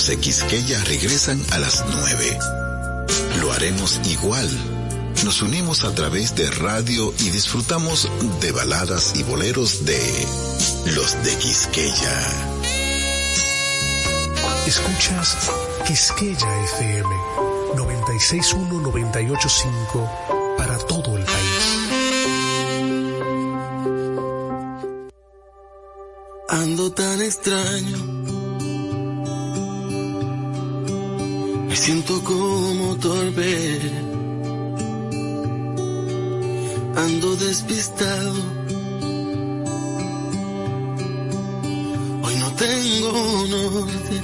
Los de Quisqueya regresan a las 9. Lo haremos igual. Nos unimos a través de radio y disfrutamos de baladas y boleros de los de Quisqueya. Escuchas Quisqueya FM 961-985 para todo el país. Ando tan extraño siento como torpe. Ando despistado. Hoy no tengo norte.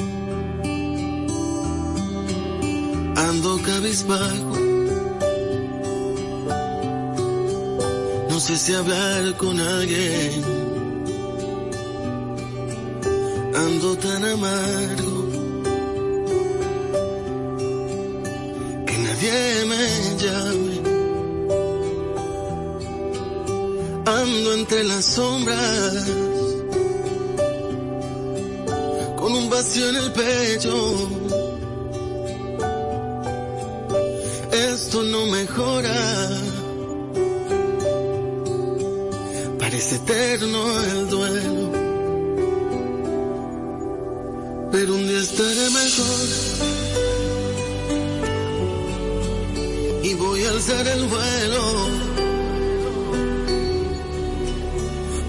Ando cabizbajo. No sé si hablar con alguien.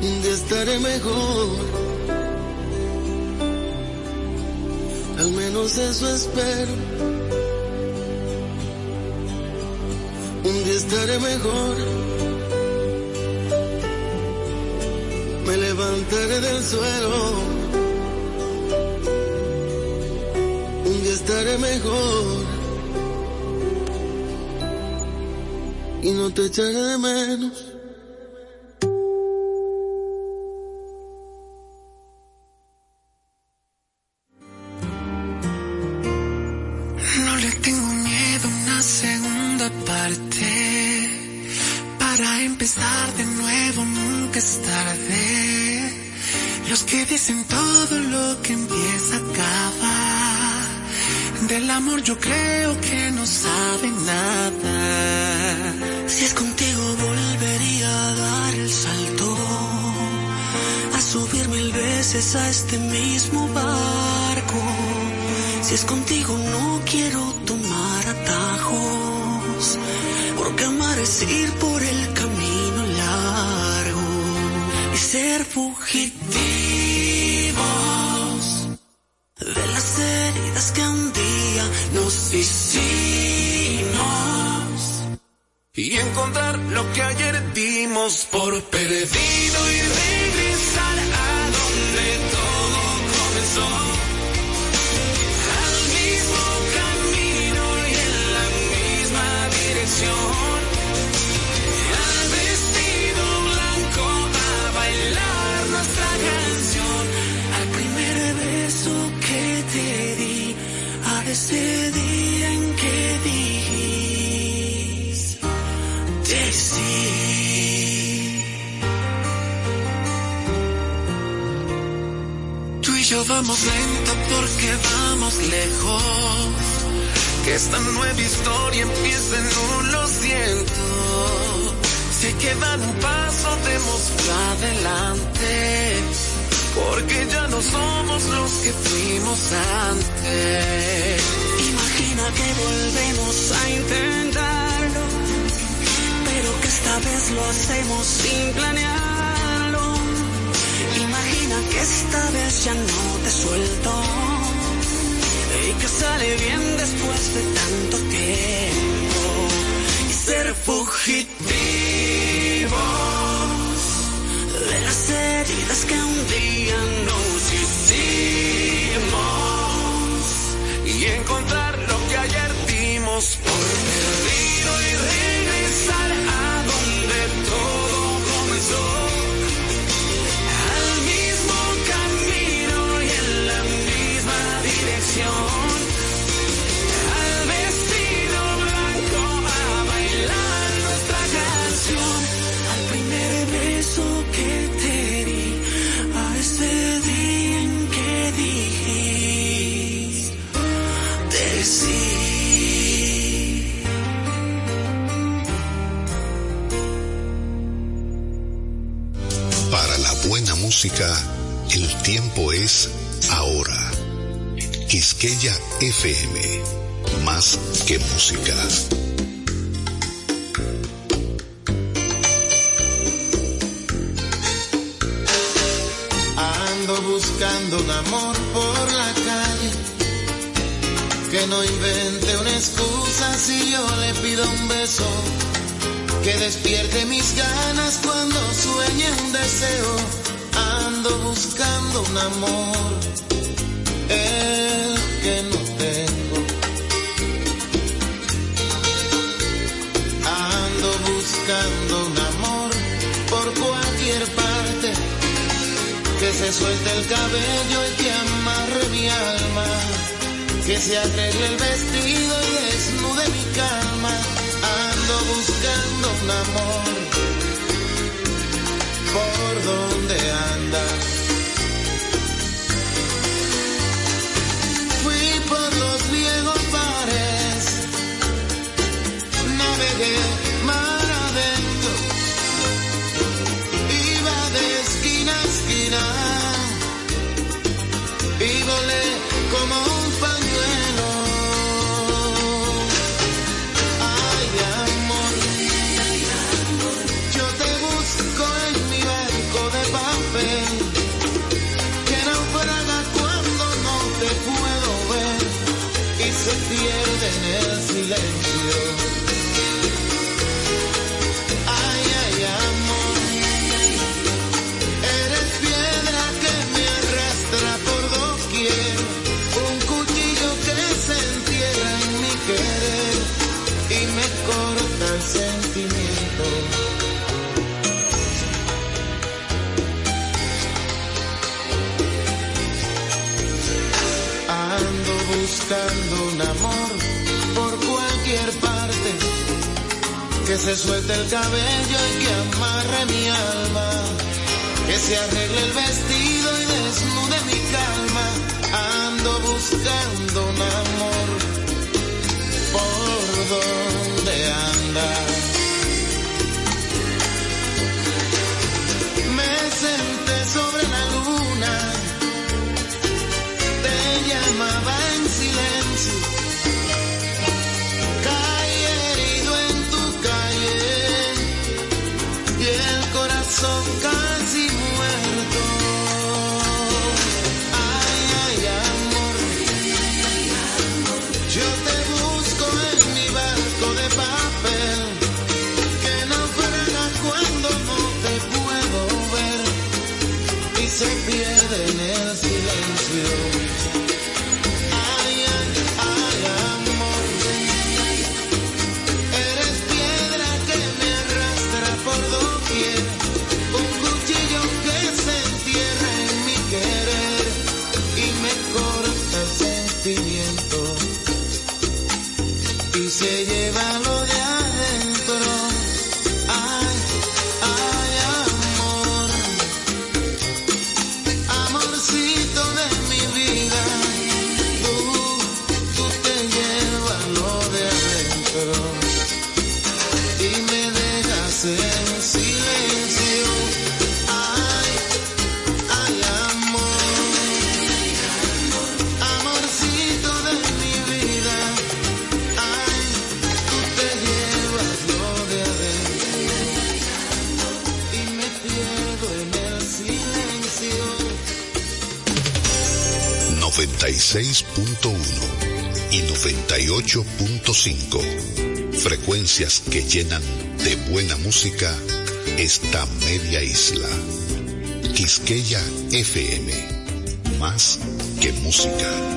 Un día estaré mejor. Al menos eso espero. Un día estaré mejor. Me levantaré del suelo. Un día estaré mejor. Y no te echaré de menos. No le tengo miedo a una segunda parte. Para empezar de nuevo nunca es tarde. Los que dicen todo lo que empieza acaba. Del amor yo creo que no saben nada. A este mismo barco. Si es contigo no quiero tomar atajos. Porque amar es ir por el camino largo. Y ser fugitivos yo vamos lento porque vamos lejos. Que esta nueva historia empiece en un lo siento. Si quedan un paso, démoslo adelante. Porque ya no somos los que fuimos antes. Imagina que volvemos a intentarlo. Pero que esta vez lo hacemos sin planearlo. Esta vez ya no te suelto. Y que sale bien después de tanto tiempo. Y ser fugitivos de las heridas que un día nos hicimos y encontrar lo que ayer dimos por perdido y regresar música, el tiempo es ahora. Quisqueya FM, más que música. Ando buscando un amor por la calle, que no invente una excusa si yo le pido un beso que despierte mis ganas cuando sueñe un deseo. Ando buscando un amor, el que no tengo. Ando buscando un amor por cualquier parte, que se suelte el cabello y que amarre mi alma, que se arregle el vestido y desnude mi calma ando buscando un amor. ¿Por dónde en el silencio. Que se suelte el cabello y que amarre mi alma, que se arregle el vestido y desnude mi calma. Ando buscando un amor por donde anda. 98.5. Frecuencias que llenan de buena música esta media isla. Quisqueya FM. Más que música.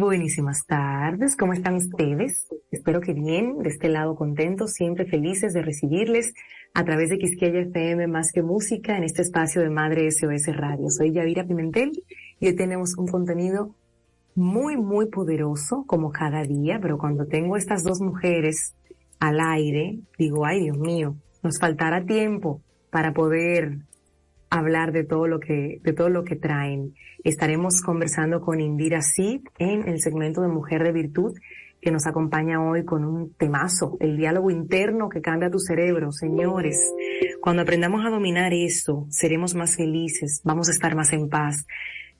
Buenísimas tardes, ¿cómo están ustedes? Espero que bien, de este lado contentos, siempre felices de recibirles a través de Quisqueya FM Más que Música en este espacio de Madre SOS Radio. Soy Yavira Pimentel y hoy tenemos un contenido muy, muy poderoso como cada día, pero cuando tengo estas dos mujeres al aire, digo, ay Dios mío, nos faltará tiempo para poder hablar de todo lo que, de todo lo que traen. Estaremos conversando con Indira Sid en el segmento de Mujer de Virtud, que nos acompaña hoy con un temazo, el diálogo interno que cambia tu cerebro. Señores, cuando aprendamos a dominar eso, seremos más felices, vamos a estar más en paz,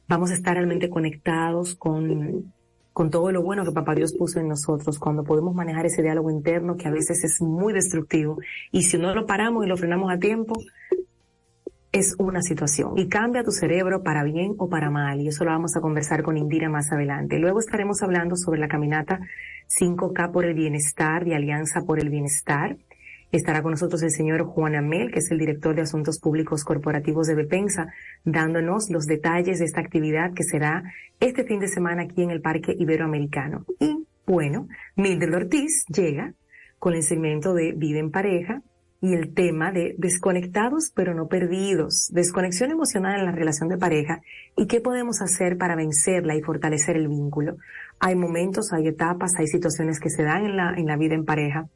vamos a estar realmente conectados con, con todo lo bueno que Papá Dios puso en nosotros, cuando podemos manejar ese diálogo interno que a veces es muy destructivo. Y si no lo paramos y lo frenamos a tiempo, es una situación y cambia tu cerebro para bien o para mal y eso lo vamos a conversar con Indira más adelante. Luego estaremos hablando sobre la caminata 5K por el bienestar de Alianza por el Bienestar. Estará con nosotros el señor Juan Amel, que es el director de Asuntos Públicos Corporativos de Bepensa, dándonos los detalles de esta actividad que será este fin de semana aquí en el Parque Iberoamericano. Y bueno, Mildred Ortiz llega con el segmento de Vive en Pareja, y el tema de desconectados pero no perdidos, desconexión emocional en la relación de pareja y qué podemos hacer para vencerla y fortalecer el vínculo. Hay momentos, hay etapas, hay situaciones que se dan en la, en la vida en pareja,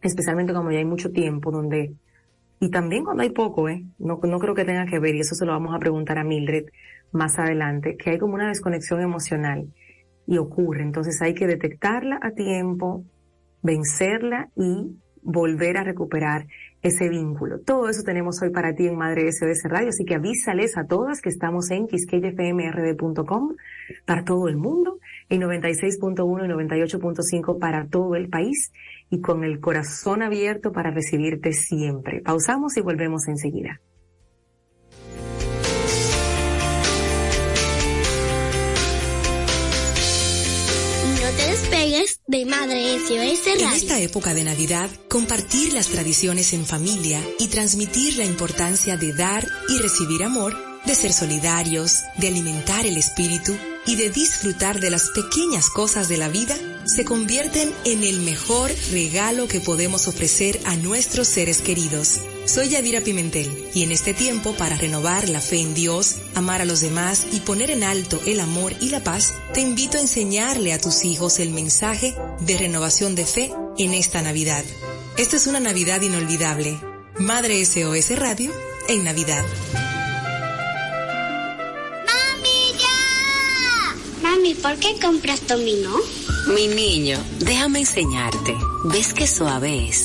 especialmente cuando ya hay mucho tiempo donde, y también cuando hay poco, eh, no, no creo que tenga que ver y eso se lo vamos a preguntar a Mildred más adelante, que hay como una desconexión emocional y ocurre, entonces hay que detectarla a tiempo, vencerla y volver a recuperar ese vínculo. Todo eso tenemos hoy para ti en Madre SOS Radio, así que avísales a todas que estamos en quisqueyfmrd.com para todo el mundo, en 96.1 y 98.5 para todo el país y con el corazón abierto para recibirte siempre. Pausamos y volvemos enseguida. De Madre SOS En Radio. esta época de Navidad, compartir las tradiciones en familia y transmitir la importancia de dar y recibir amor, de ser solidarios, de alimentar el espíritu y de disfrutar de las pequeñas cosas de la vida, se convierten en el mejor regalo que podemos ofrecer a nuestros seres queridos. Soy Yadira Pimentel y en este tiempo para renovar la fe en Dios, amar a los demás y poner en alto el amor y la paz, te invito a enseñarle a tus hijos el mensaje de renovación de fe en esta Navidad. Esta es una Navidad inolvidable. Madre SOS Radio en Navidad. ¡Mami, ya! Mami, ¿por qué compras dominó? Mi niño, déjame enseñarte. ¿Ves qué suave es?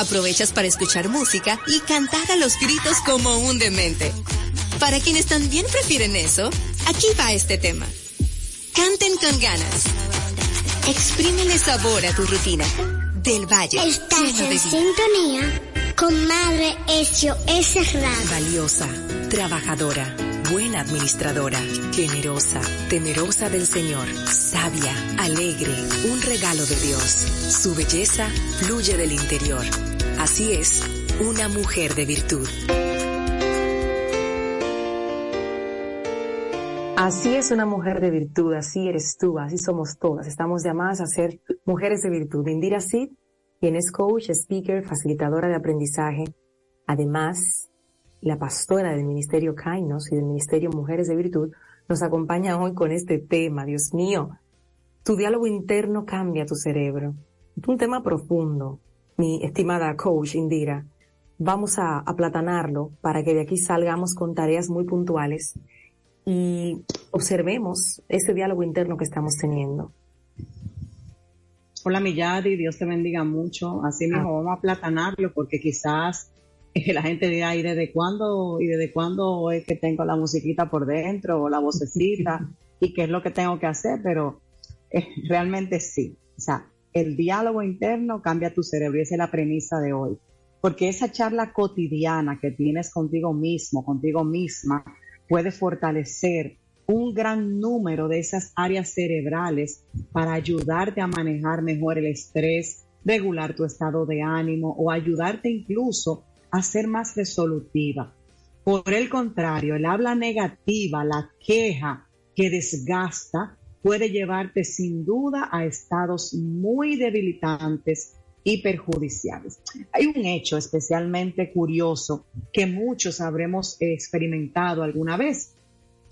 Aprovechas para escuchar música y cantar a los gritos como un demente. Para quienes también prefieren eso, aquí va este tema. Canten con ganas. Exprímele sabor a tu rutina. Del Valle. Estás en sintonía con Madre SOS Radio. Valiosa, trabajadora, buena administradora, generosa, temerosa del Señor, sabia, alegre, un regalo de Dios. Su belleza fluye del interior. Así es, una mujer de virtud. Así es una mujer de virtud, así eres tú, así somos todas. Estamos llamadas a ser mujeres de virtud. Indira Sid, quien es coach, speaker, facilitadora de aprendizaje, además la pastora del Ministerio Kainos y del Ministerio Mujeres de Virtud, nos acompaña hoy con este tema. Dios mío, tu diálogo interno cambia tu cerebro. Es un tema profundo, mi estimada coach Indira. Vamos a aplatanarlo para que de aquí salgamos con tareas muy puntuales y observemos ese diálogo interno que estamos teniendo. Hola Milladi, Dios te bendiga mucho. Así mismo ah. vamos a platanarlo porque quizás la gente dirá, ¿y desde cuándo, y desde cuándo es que tengo la musiquita por dentro o la vocecita? ¿Y qué es lo que tengo que hacer? Pero eh, realmente sí. O sea, el diálogo interno cambia tu cerebro y esa es la premisa de hoy. Porque esa charla cotidiana que tienes contigo mismo, contigo misma, puede fortalecer un gran número de esas áreas cerebrales para ayudarte a manejar mejor el estrés, regular tu estado de ánimo o ayudarte incluso a ser más resolutiva. Por el contrario, el habla negativa, la queja que desgasta, puede llevarte sin duda a estados muy debilitantes y perjudiciales. Hay un hecho especialmente curioso que muchos habremos experimentado alguna vez.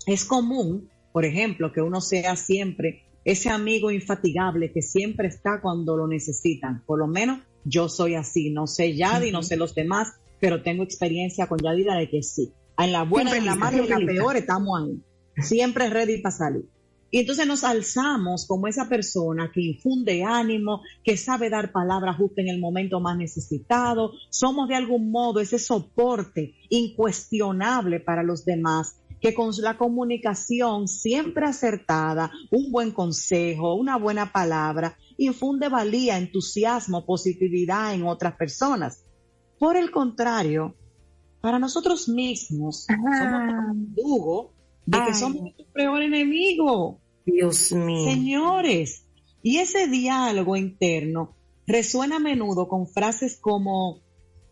Es común, por ejemplo, que uno sea siempre ese amigo infatigable que siempre está cuando lo necesitan. Por lo menos yo soy así. No sé Yadi, no sé los demás, pero tengo experiencia con Yadira de que sí. En la buena, en la mala y en la peor estamos ahí. Siempre ready para salir. Y entonces nos alzamos como esa persona que infunde ánimo, que sabe dar palabras justo en el momento más necesitado. Somos de algún modo ese soporte incuestionable para los demás, que con la comunicación siempre acertada, un buen consejo, una buena palabra, infunde valía, entusiasmo, positividad en otras personas. Por el contrario, para nosotros mismos, somos un de que somos nuestro peor enemigo. Dios mío. Señores, y ese diálogo interno resuena a menudo con frases como,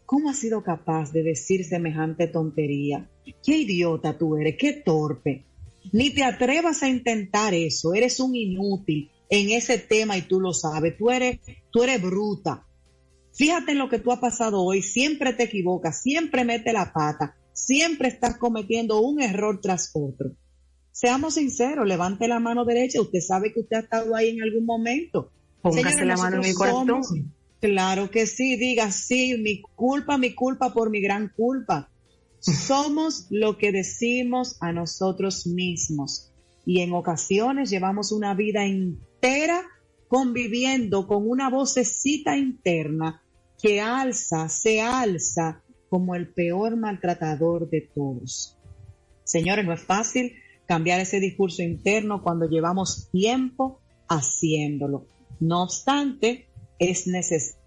¿cómo has sido capaz de decir semejante tontería? Qué idiota tú eres, qué torpe. Ni te atrevas a intentar eso, eres un inútil en ese tema y tú lo sabes, tú eres, tú eres bruta. Fíjate en lo que tú has pasado hoy, siempre te equivocas, siempre mete la pata, siempre estás cometiendo un error tras otro. Seamos sinceros, levante la mano derecha, usted sabe que usted ha estado ahí en algún momento. Póngase la mano en mi corazón. claro que sí, diga sí, mi culpa, mi culpa por mi gran culpa. Somos lo que decimos a nosotros mismos y en ocasiones llevamos una vida entera conviviendo con una vocecita interna que alza, se alza como el peor maltratador de todos. Señores, no es fácil cambiar ese discurso interno cuando llevamos tiempo haciéndolo. No obstante, es necesario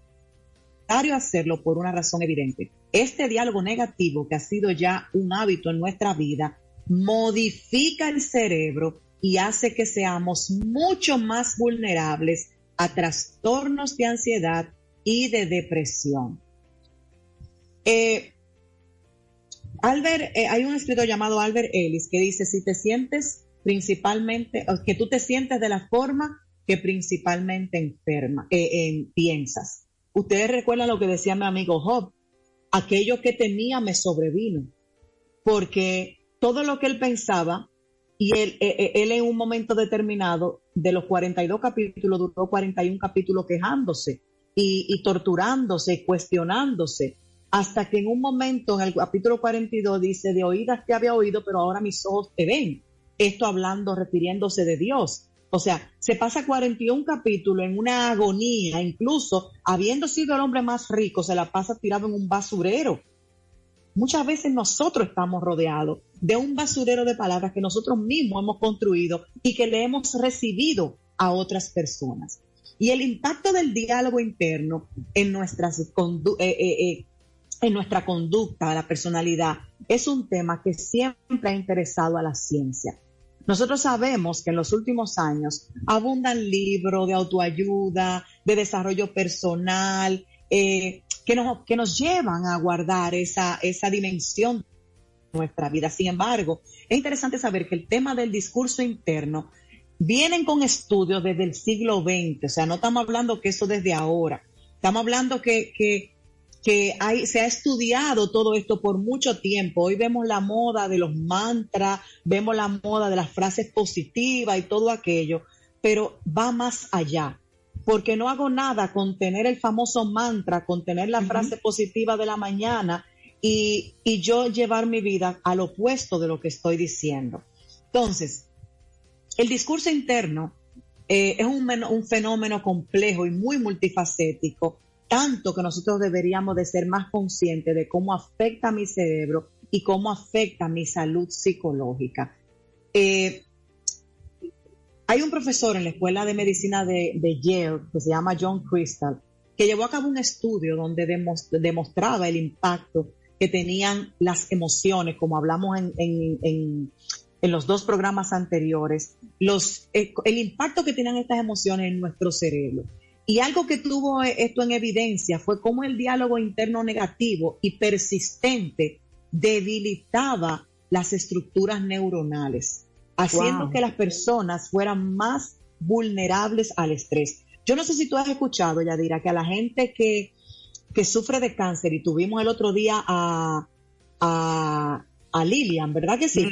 hacerlo por una razón evidente. Este diálogo negativo que ha sido ya un hábito en nuestra vida modifica el cerebro y hace que seamos mucho más vulnerables a trastornos de ansiedad y de depresión. Eh, Albert, eh, hay un escritor llamado Albert Ellis que dice, si te sientes principalmente, que tú te sientes de la forma que principalmente enferma, eh, piensas. Ustedes recuerdan lo que decía mi amigo Job, aquello que tenía me sobrevino, porque todo lo que él pensaba, y él, en un momento determinado, de los 42 capítulos, duró 41 capítulos quejándose y, y torturándose, cuestionándose hasta que en un momento, en el capítulo 42, dice, de oídas te había oído, pero ahora mis ojos te ven. Esto hablando, refiriéndose de Dios. O sea, se pasa 41 capítulos en una agonía, incluso habiendo sido el hombre más rico, se la pasa tirado en un basurero. Muchas veces nosotros estamos rodeados de un basurero de palabras que nosotros mismos hemos construido y que le hemos recibido a otras personas. Y el impacto del diálogo interno en nuestras eh, eh, eh, en nuestra conducta, la personalidad, es un tema que siempre ha interesado a la ciencia. Nosotros sabemos que en los últimos años abundan libros de autoayuda, de desarrollo personal, eh, que, nos, que nos llevan a guardar esa, esa dimensión nuestra vida. Sin embargo, es interesante saber que el tema del discurso interno vienen con estudios desde el siglo XX, o sea, no estamos hablando que eso desde ahora, estamos hablando que, que, que hay, se ha estudiado todo esto por mucho tiempo. Hoy vemos la moda de los mantras, vemos la moda de las frases positivas y todo aquello, pero va más allá porque no hago nada con tener el famoso mantra, con tener la frase positiva de la mañana y, yo llevar mi vida al opuesto de lo que estoy diciendo. Entonces, el discurso interno eh, es un, un fenómeno complejo y muy multifacético, tanto que nosotros deberíamos de ser más conscientes de cómo afecta a mi cerebro y cómo afecta a mi salud psicológica. Eh, hay un profesor en la Escuela de Medicina de, Yale que se llama John Crystal, que llevó a cabo un estudio donde demostraba el impacto que tenían las emociones, como hablamos en, los dos programas anteriores, eh, el impacto que tenían estas emociones en nuestro cerebro. Y algo que tuvo esto en evidencia fue cómo el diálogo interno negativo y persistente debilitaba las estructuras neuronales haciendo que las personas fueran más vulnerables al estrés. Yo no sé si tú has escuchado, Yadira, que a la gente que, sufre de cáncer, y tuvimos el otro día a, a, Lilian, ¿verdad que sí?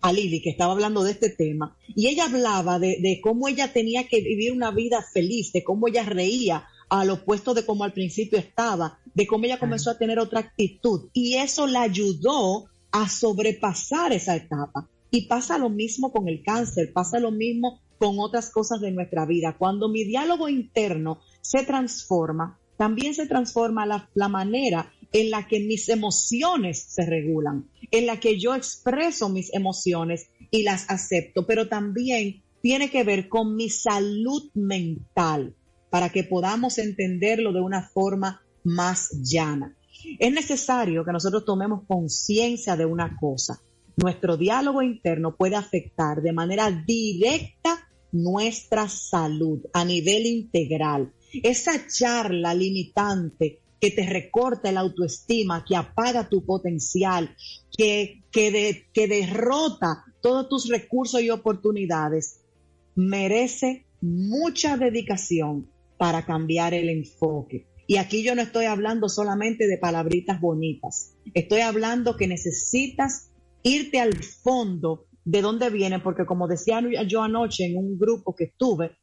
A Lili, que estaba hablando de este tema, y ella hablaba de, de, cómo ella tenía que vivir una vida feliz, de cómo ella reía al opuesto de cómo al principio estaba, de cómo ella comenzó a tener otra actitud, y eso la ayudó a sobrepasar esa etapa. Y pasa lo mismo con el cáncer, pasa lo mismo con otras cosas de nuestra vida. Cuando mi diálogo interno se transforma, también se transforma la, manera en la que mis emociones se regulan, en la que yo expreso mis emociones y las acepto, pero también tiene que ver con mi salud mental para que podamos entenderlo de una forma más llana. Es necesario que nosotros tomemos conciencia de una cosa nuestro diálogo interno puede afectar de manera directa nuestra salud a nivel integral. Esa charla limitante que te recorta la autoestima, que apaga tu potencial, que, que, que derrota todos tus recursos y oportunidades, merece mucha dedicación para cambiar el enfoque. Y aquí yo no estoy hablando solamente de palabritas bonitas, estoy hablando que necesitas irte al fondo de dónde viene, porque como decía yo anoche en un grupo que estuve,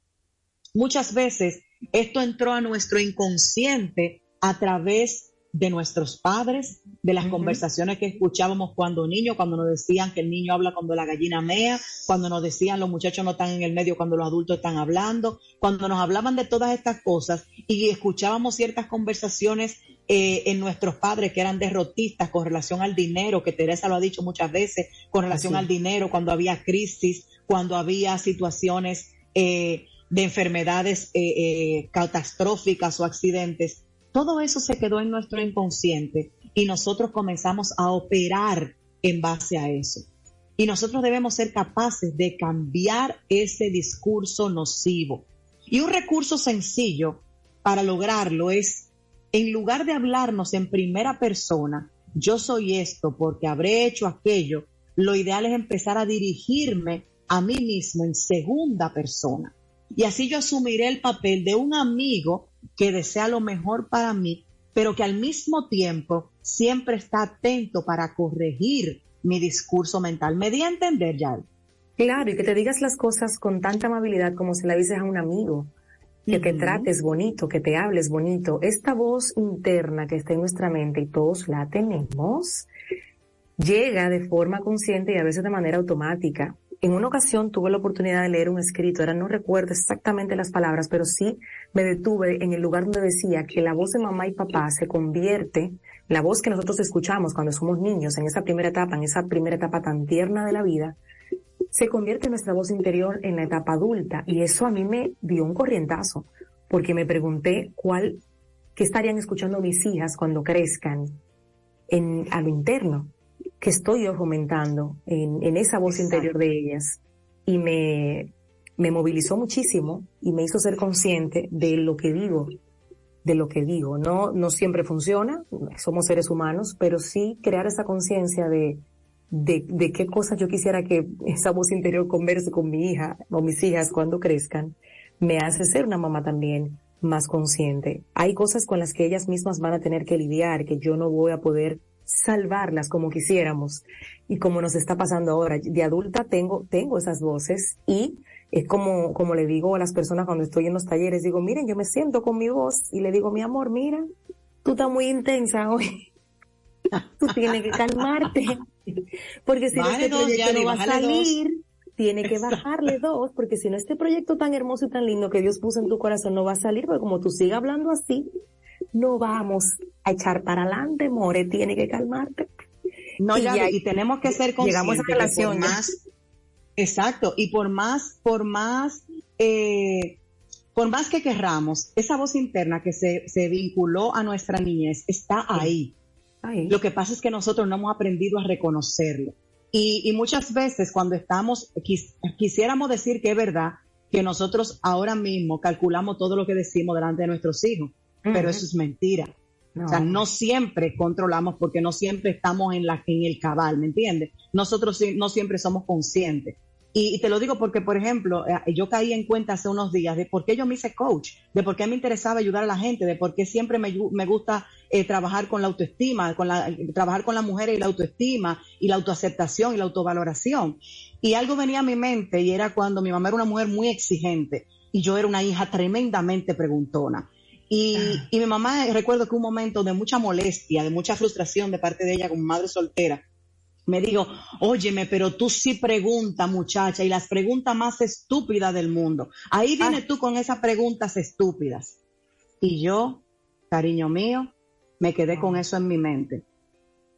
muchas veces esto entró a nuestro inconsciente a través de nuestros padres, de las conversaciones que escuchábamos cuando niños, cuando nos decían que el niño habla cuando la gallina mea, cuando nos decían los muchachos no están en el medio cuando los adultos están hablando, cuando nos hablaban de todas estas cosas y escuchábamos ciertas conversaciones eh, en nuestros padres que eran derrotistas con relación al dinero, que Teresa lo ha dicho muchas veces, con relación al dinero, cuando había crisis, cuando había situaciones eh, de enfermedades eh, catastróficas o accidentes. Todo eso se quedó en nuestro inconsciente y nosotros comenzamos a operar en base a eso. Y nosotros debemos ser capaces de cambiar ese discurso nocivo. Y un recurso sencillo para lograrlo es en lugar de hablarnos en primera persona, yo soy esto porque habré hecho aquello, lo ideal es empezar a dirigirme a mí mismo en segunda persona. Y así yo asumiré el papel de un amigo que desea lo mejor para mí, pero que al mismo tiempo siempre está atento para corregir mi discurso mental. ¿Me di a entender, ya? Claro, y que te digas las cosas con tanta amabilidad como se la dices a un amigo que te trates bonito, que te hables bonito. Esta voz interna que está en nuestra mente y todos la tenemos, llega de forma consciente y a veces de manera automática. En una ocasión tuve la oportunidad de leer un escrito, ahora no recuerdo exactamente las palabras, pero sí me detuve en el lugar donde decía que la voz de mamá y papá se convierte, la voz que nosotros escuchamos cuando somos niños, en esa primera etapa, en esa primera etapa tan tierna de la vida, se convierte nuestra voz interior en la etapa adulta. Y eso a mí me dio un corrientazo porque me pregunté cuál, qué estarían escuchando mis hijas cuando crezcan en, a lo interno, que estoy yo fomentando en, en esa voz interior de ellas y me, me movilizó muchísimo y me hizo ser consciente de lo que digo de lo que digo. No, no siempre funciona, somos seres humanos, pero sí crear esa conciencia de, de, de qué cosas yo quisiera que esa voz interior converse con mi hija o mis hijas cuando crezcan, me hace ser una mamá también más consciente. Hay cosas con las que ellas mismas van a tener que lidiar, que yo no voy a poder salvarlas como quisiéramos y como nos está pasando ahora. De adulta tengo, tengo esas voces y es como, como le digo a las personas cuando estoy en los talleres, digo, miren, yo me siento con mi voz y le digo, mi amor, mira, tú estás muy intensa hoy. tú tienes que calmarte. Porque si no este proyecto no va a salir, tiene que bajarle dos, porque si no este proyecto tan hermoso y tan lindo que Dios puso en tu corazón no va a salir, porque como tú sigas hablando así, no vamos a echar para adelante, More, tiene que calmarte. No, y, ya, y tenemos que ser conscientes llegamos a relación, más, exacto, y por más, por más, eh, por más que querramos, esa voz interna que se, se vinculó a nuestra niñez está ahí. ahí. Lo que pasa es que nosotros no hemos aprendido a reconocerlo. Y, muchas veces cuando estamos, quisiéramos decir que es verdad que nosotros ahora mismo calculamos todo lo que decimos delante de nuestros hijos, pero eso es mentira. O sea, no siempre controlamos porque no siempre estamos en, la, en el cabal, ¿me entiendes? Nosotros no siempre somos conscientes. Y, te lo digo porque, por ejemplo, eh, yo caí en cuenta hace unos días de por qué yo me hice coach, de por qué me interesaba ayudar a la gente, de por qué siempre me, me gusta eh, trabajar con la autoestima, con la, trabajar con las mujeres y la autoestima y la autoaceptación y la autovaloración. Y algo venía a mi mente y era cuando mi mamá era una mujer muy exigente y yo era una hija tremendamente preguntona. Y, ah. y mi mamá, recuerdo que un momento de mucha molestia, de mucha frustración de parte de ella como madre soltera, me digo, óyeme, pero tú sí pregunta, muchacha, y las preguntas más estúpidas del mundo. Ahí vienes ah. tú con esas preguntas estúpidas. Y yo, cariño mío, me quedé con ah. eso en mi mente.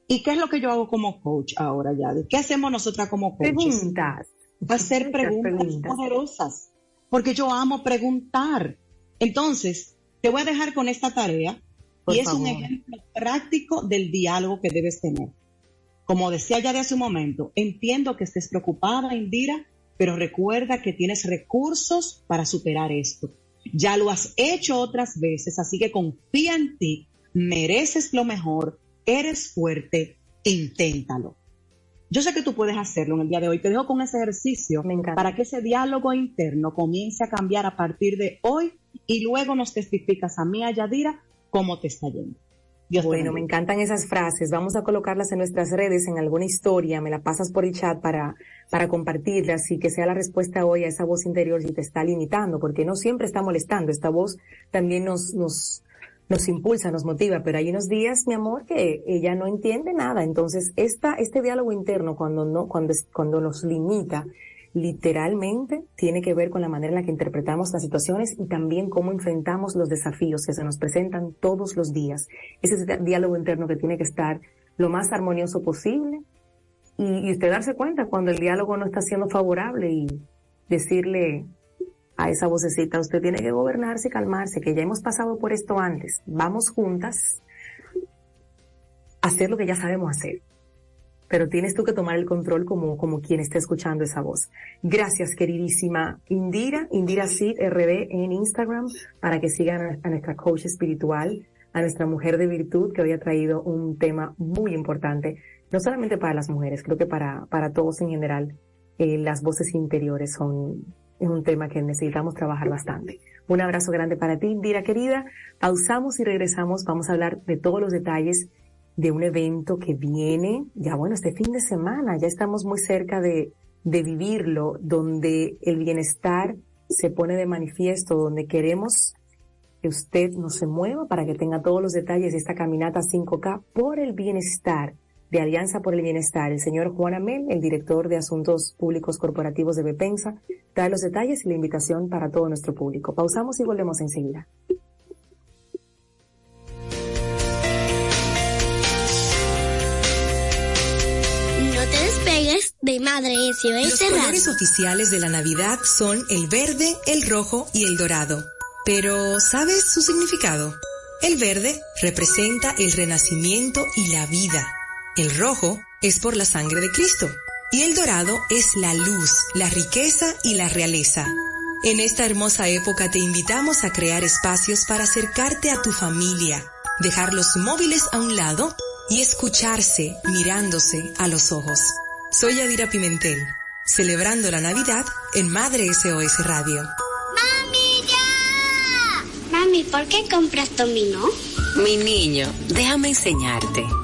¿Y qué es lo que yo hago como coach ahora, Yadi? ¿Qué hacemos nosotras como coaches? Preguntas. Hacer preguntas, poderosas. Porque yo amo preguntar. Entonces, te voy a dejar con esta tarea. y es un ejemplo práctico del diálogo que debes tener. Como decía ya de hace un momento, entiendo que estés preocupada, Indira, pero recuerda que tienes recursos para superar esto. Ya lo has hecho otras veces, así que confía en ti, mereces lo mejor, eres fuerte, inténtalo. Yo sé que tú puedes hacerlo en el día de hoy. Te dejo con ese ejercicio para que ese diálogo interno comience a cambiar a partir de hoy y luego nos testificas a mí, a Yadira, cómo te está yendo bueno, me encantan esas frases. Vamos a colocarlas en nuestras redes, en alguna historia. Me la pasas por el chat para, para compartirlas y que sea la respuesta hoy a esa voz interior si te está limitando, porque no siempre está molestando. Esta voz también nos, nos, nos impulsa, nos motiva, pero hay unos días, mi amor, que ella no entiende nada. Entonces, esta, este diálogo interno, cuando no, cuando, cuando nos limita, literalmente tiene que ver con la manera en la que interpretamos las situaciones y también cómo enfrentamos los desafíos que se nos presentan todos los días. Ese es diálogo interno que tiene que estar lo más armonioso posible y, usted darse cuenta cuando el diálogo no está siendo favorable y decirle a esa vocecita, usted tiene que gobernarse calmarse, que ya hemos pasado por esto antes. Vamos juntas a hacer lo que ya sabemos hacer pero tienes tú que tomar el control como, como quien esté escuchando esa voz. Gracias, queridísima Indira, Indira Sid RD en Instagram, para que sigan a, nuestra coach espiritual, a nuestra mujer de virtud, que hoy ha traído un tema muy importante, no solamente para las mujeres, creo que para, para todos en general. Eh, las voces interiores son un tema que necesitamos trabajar bastante. Un abrazo grande para ti, Indira querida. Pausamos y regresamos. Vamos a hablar de todos los detalles de un evento que viene, ya bueno, este fin de semana, ya estamos muy cerca de, de vivirlo, donde el bienestar se pone de manifiesto, donde queremos que usted no se mueva para que tenga todos los detalles de esta caminata 5K por el bienestar de Alianza por el Bienestar. El señor Juan Amel, el director de Asuntos Públicos Corporativos de Bepensa, trae los detalles y la invitación para todo nuestro público. Pausamos y volvemos enseguida. de Madre Los colores oficiales de la Navidad son el verde, el rojo y el dorado. Pero, ¿sabes su significado? El verde representa el renacimiento y la vida. El rojo es por la sangre de Cristo. Y el dorado es la luz, la riqueza y la realeza. En esta hermosa época te invitamos a crear espacios para acercarte a tu familia, dejar los móviles a un lado y escucharse mirándose a los ojos. Soy Adira Pimentel, celebrando la Navidad en Madre SOS Radio. ¡Mami, ya! Mami, ¿por qué compras dominó? Mi niño, déjame enseñarte.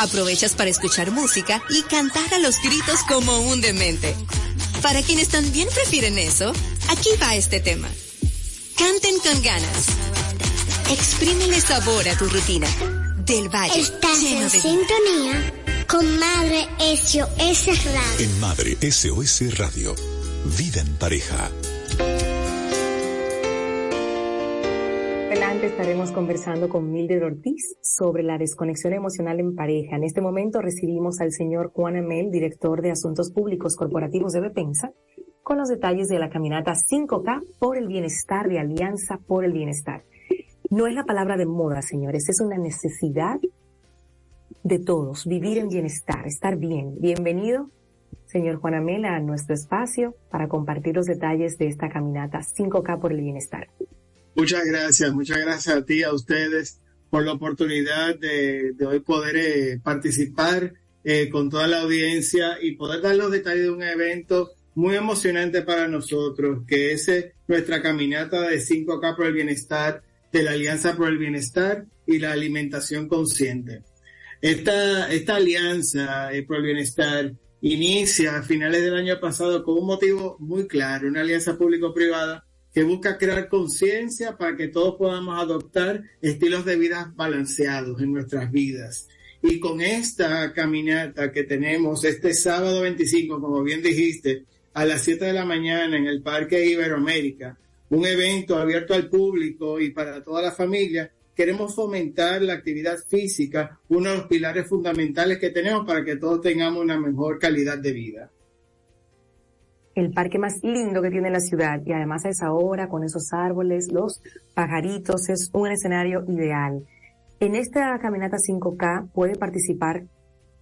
Aprovechas para escuchar música y cantar a los gritos como un demente. Para quienes también prefieren eso, aquí va este tema. Canten con ganas. Exprímele sabor a tu rutina. Del Valle. Estás en sintonía con Madre SOS Radio. En Madre SOS Radio. Vida en pareja. Adelante estaremos conversando con Mildred Ortiz sobre la desconexión emocional en pareja. En este momento recibimos al señor Juan Amel, director de Asuntos Públicos Corporativos de Bepensa, con los detalles de la caminata 5K por el bienestar de Alianza por el Bienestar. No es la palabra de moda, señores, es una necesidad de todos, vivir en bienestar, estar bien. Bienvenido, señor Juan Amel, a nuestro espacio para compartir los detalles de esta caminata 5K por el bienestar. Muchas gracias, muchas gracias a ti, a ustedes, por la oportunidad de, hoy poder eh, participar eh, con toda la audiencia y poder dar los detalles de un evento muy emocionante para nosotros, que es eh, nuestra caminata de 5K por el bienestar, de la Alianza por el Bienestar y la Alimentación Consciente. Esta, esta alianza por el bienestar inicia a finales del año pasado con un motivo muy claro, una alianza público-privada que busca crear conciencia para que todos podamos adoptar estilos de vida balanceados en nuestras vidas. Y con esta caminata que tenemos este sábado 25, como bien dijiste, a las 7 de la mañana en el Parque Iberoamérica, un evento abierto al público y para toda la familia, queremos fomentar la actividad física, uno de los pilares fundamentales que tenemos para que todos tengamos una mejor calidad de vida. El parque más lindo que tiene la ciudad y además a esa hora con esos árboles, los pajaritos, es un escenario ideal. En esta caminata 5K puede participar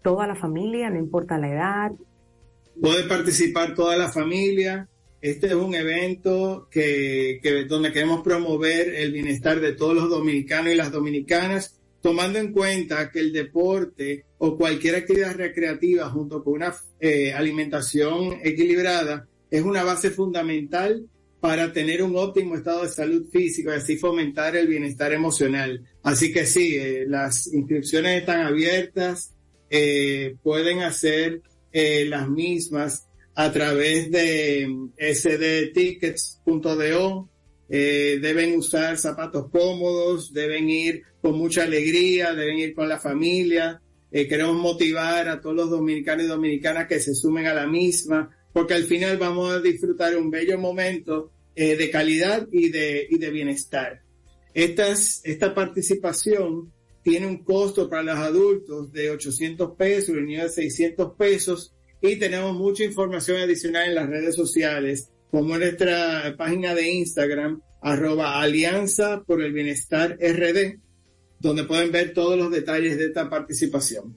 toda la familia, no importa la edad. Puede participar toda la familia, este es un evento que, que, donde queremos promover el bienestar de todos los dominicanos y las dominicanas, tomando en cuenta que el deporte o cualquier actividad recreativa junto con una eh, alimentación equilibrada es una base fundamental para tener un óptimo estado de salud físico y así fomentar el bienestar emocional. Así que sí, eh, las inscripciones están abiertas, eh, pueden hacer las mismas a través de sdtickets.do. Eh, deben usar zapatos cómodos, deben ir con mucha alegría, deben ir con la familia. Eh, queremos motivar a todos los dominicanos y dominicanas que se sumen a la misma, porque al final vamos a disfrutar un bello momento eh, de calidad y de, y de bienestar. Estas, esta participación tiene un costo para los adultos de 800 pesos y de 600 pesos y tenemos mucha información adicional en las redes sociales, como en nuestra página de Instagram, arroba Alianza por el Bienestar RD, donde pueden ver todos los detalles de esta participación.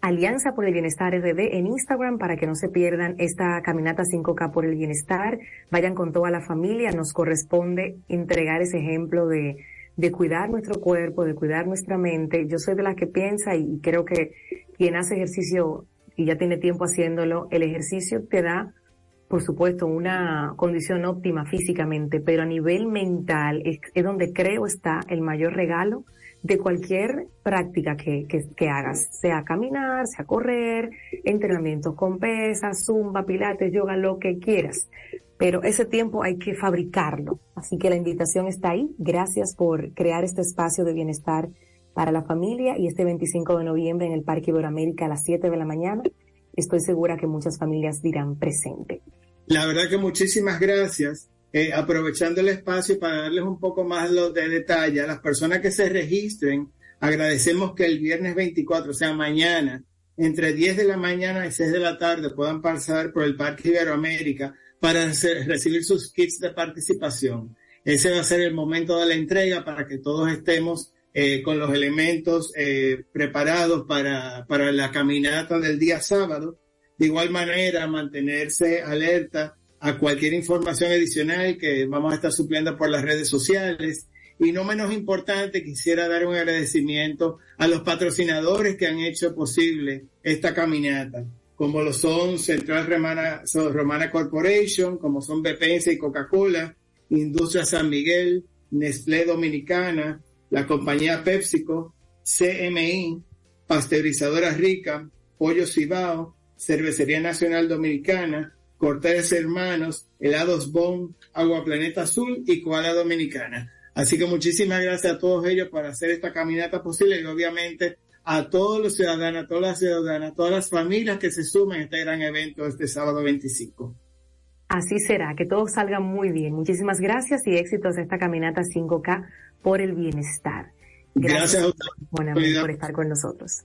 Alianza por el Bienestar RD en Instagram para que no se pierdan esta caminata 5K por el bienestar. Vayan con toda la familia. Nos corresponde entregar ese ejemplo de, de cuidar nuestro cuerpo, de cuidar nuestra mente. Yo soy de las que piensa y creo que quien hace ejercicio y ya tiene tiempo haciéndolo, el ejercicio te da, por supuesto, una condición óptima físicamente, pero a nivel mental es, donde creo está el mayor regalo de cualquier práctica que, que, hagas, sea caminar, sea correr, entrenamientos con pesas, zumba, pilates, yoga, lo que quieras. Pero ese tiempo hay que fabricarlo. Así que la invitación está ahí. Gracias por crear este espacio de bienestar para la familia y este 25 de noviembre en el Parque Iberoamérica a las 7 de la mañana. Estoy segura que muchas familias dirán presente. La verdad que muchísimas gracias eh, aprovechando el espacio para darles un poco más de detalle a las personas que se registren, agradecemos que el viernes 24, o sea, mañana, entre 10 de la mañana y 6 de la tarde puedan pasar por el Parque Iberoamérica para recibir sus kits de participación. Ese va a ser el momento de la entrega para que todos estemos eh, con los elementos eh, preparados para, para la caminata del día sábado. De igual manera, mantenerse alerta a cualquier información adicional que vamos a estar supliendo por las redes sociales. Y no menos importante, quisiera dar un agradecimiento a los patrocinadores que han hecho posible esta caminata, como lo son Central Romana, Corporation, como son Bepensa y Coca-Cola, Industria San Miguel, Nestlé Dominicana, la compañía PepsiCo, CMI, Pasteurizadora Rica, Pollo Cibao, Cervecería Nacional Dominicana, Cortés Hermanos, Helados Bon, Agua Planeta Azul y Koala Dominicana. Así que muchísimas gracias a todos ellos por hacer esta caminata posible y obviamente a todos los ciudadanos, a todas las ciudadanas, a todas las familias que se sumen a este gran evento este sábado 25. Así será, que todo salga muy bien. Muchísimas gracias y éxitos a esta caminata 5K por el bienestar. Gracias, a por estar con nosotros.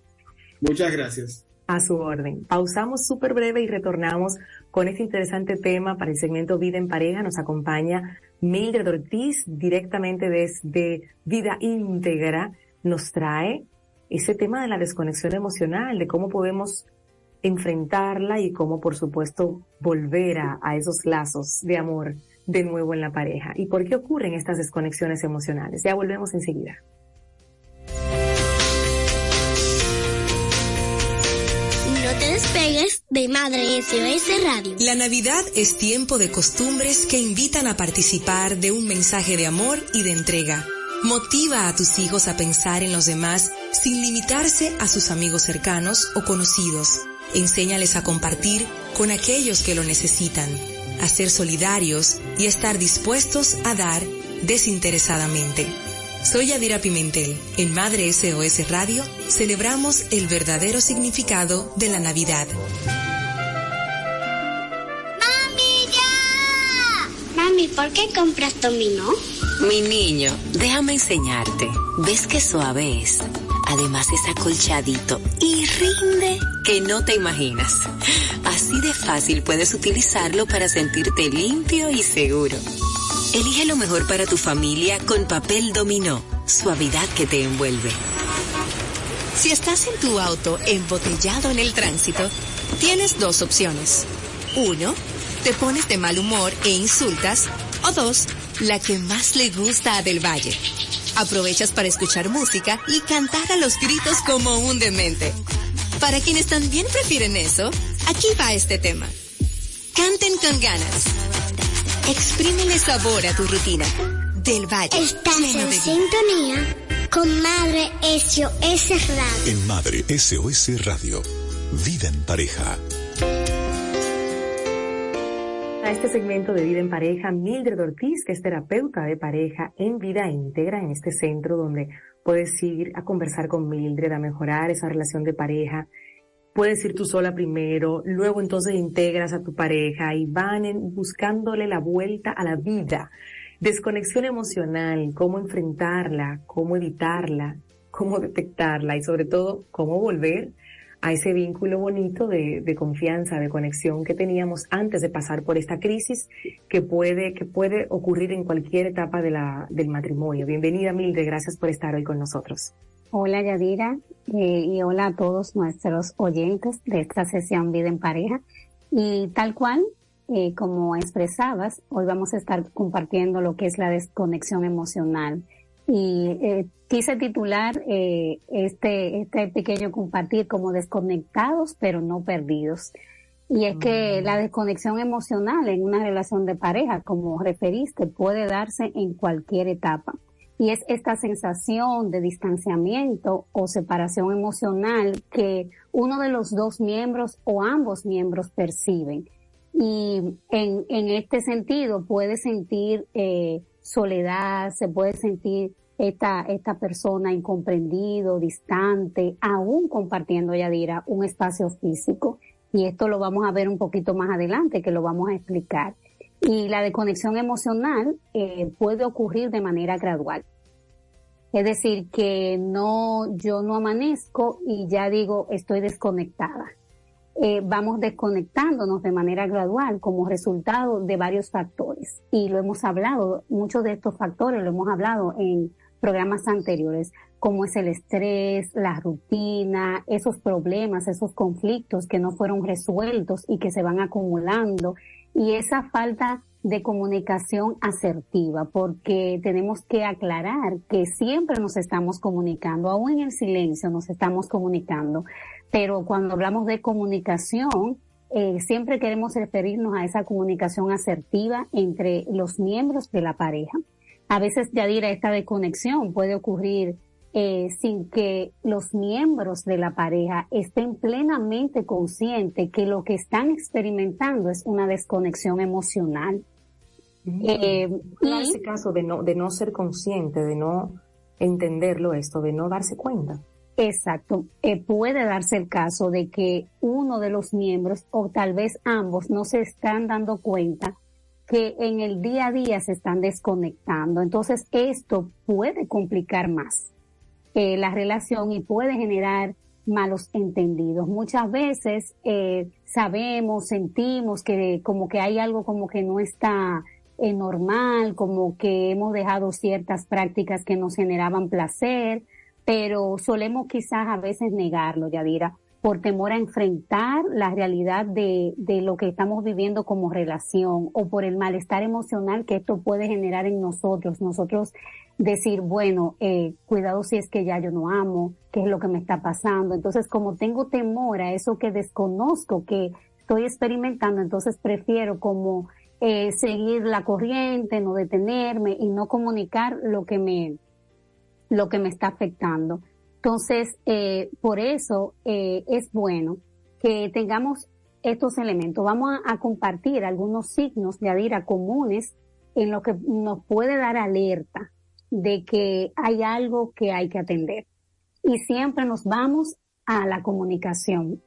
Muchas gracias. A su orden. Pausamos súper breve y retornamos con este interesante tema para el segmento Vida en Pareja. Nos acompaña Mildred Ortiz directamente desde Vida Íntegra. Nos trae ese tema de la desconexión emocional, de cómo podemos enfrentarla y cómo, por supuesto, volver a, a esos lazos de amor de nuevo en la pareja. ¿Y por qué ocurren estas desconexiones emocionales? Ya volvemos enseguida. De Madre SOS Radio. La Navidad es tiempo de costumbres que invitan a participar de un mensaje de amor y de entrega. Motiva a tus hijos a pensar en los demás sin limitarse a sus amigos cercanos o conocidos. Enséñales a compartir con aquellos que lo necesitan, a ser solidarios y estar dispuestos a dar desinteresadamente. Soy Adira Pimentel. En Madre SOS Radio celebramos el verdadero significado de la Navidad. ¡Mami, ya! Mami, ¿por qué compras dominó? Mi niño, déjame enseñarte. ¿Ves qué suave es? Además es acolchadito y rinde que no te imaginas. Así de fácil puedes utilizarlo para sentirte limpio y seguro. Elige lo mejor para tu familia con papel dominó, suavidad que te envuelve. Si estás en tu auto embotellado en el tránsito, tienes dos opciones. Uno, te pones de mal humor e insultas. O dos, la que más le gusta a Del Valle. Aprovechas para escuchar música y cantar a los gritos como un demente. Para quienes también prefieren eso, aquí va este tema. Canten con ganas Exprímele sabor a tu rutina. Del Valle. Estás en sintonía con Madre SOS Radio. En Madre SOS Radio. Vida en pareja. A este segmento de Vida en Pareja, Mildred Ortiz, que es terapeuta de pareja en Vida Íntegra, en este centro donde puedes ir a conversar con Mildred, a mejorar esa relación de pareja, puedes ir tú sola primero, luego entonces integras a tu pareja y van buscándole la vuelta a la vida. Desconexión emocional, cómo enfrentarla, cómo evitarla, cómo detectarla y sobre todo cómo volver a ese vínculo bonito de, confianza, de conexión que teníamos antes de pasar por esta crisis que puede, que puede ocurrir en cualquier etapa del matrimonio. Bienvenida Milde, gracias por estar hoy con nosotros. Hola Yadira eh, y hola a todos nuestros oyentes de esta sesión Vida en Pareja. Y tal cual, eh, como expresabas, hoy vamos a estar compartiendo lo que es la desconexión emocional. Y eh, quise titular este, este pequeño compartir como desconectados pero no perdidos. Y es que mm. la desconexión emocional en una relación de pareja, como referiste, puede darse en cualquier etapa y es esta sensación de distanciamiento o separación emocional que uno de los dos miembros o ambos miembros perciben. Y en, en este sentido puede sentir eh, soledad, se puede sentir esta, esta persona incomprendido, distante, aún compartiendo, Yadira, un espacio físico. Y esto lo vamos a ver un poquito más adelante, que lo vamos a explicar. Y la desconexión emocional eh, puede ocurrir de manera gradual. Es decir, que no, yo no amanezco y ya digo, estoy desconectada. Eh, vamos desconectándonos de manera gradual como resultado de varios factores. Y lo hemos hablado, muchos de estos factores lo hemos hablado en programas anteriores, como es el estrés, la rutina, esos problemas, esos conflictos que no fueron resueltos y que se van acumulando, y esa falta de comunicación asertiva, porque tenemos que aclarar que siempre nos estamos comunicando, aún en el silencio nos estamos comunicando, pero cuando hablamos de comunicación, eh, siempre queremos referirnos a esa comunicación asertiva entre los miembros de la pareja. A veces, ya diré, esta desconexión puede ocurrir eh, sin que los miembros de la pareja estén plenamente conscientes que lo que están experimentando es una desconexión emocional. Mm. Eh, y ese caso de no, de no ser consciente, de no entenderlo esto, de no darse cuenta. Exacto. Eh, puede darse el caso de que uno de los miembros o tal vez ambos no se están dando cuenta que en el día a día se están desconectando. Entonces esto puede complicar más eh, la relación y puede generar malos entendidos. Muchas veces eh, sabemos, sentimos que como que hay algo como que no está eh, normal, como que hemos dejado ciertas prácticas que nos generaban placer, pero solemos quizás a veces negarlo, Yadira, por temor a enfrentar la realidad de, de lo que estamos viviendo como relación o por el malestar emocional que esto puede generar en nosotros. Nosotros decir, bueno, eh, cuidado si es que ya yo no amo, qué es lo que me está pasando. Entonces, como tengo temor a eso que desconozco, que estoy experimentando, entonces prefiero como eh, seguir la corriente, no detenerme y no comunicar lo que me, lo que me está afectando. Entonces, eh, por eso eh, es bueno que tengamos estos elementos. Vamos a, compartir algunos signos de adira comunes en lo que nos puede dar alerta de que hay algo que hay que atender. Y siempre nos vamos a la comunicación.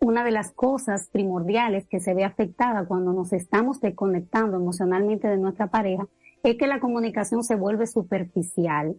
Una de las cosas primordiales que se ve afectada cuando nos estamos desconectando emocionalmente de nuestra pareja es que la comunicación se vuelve superficial,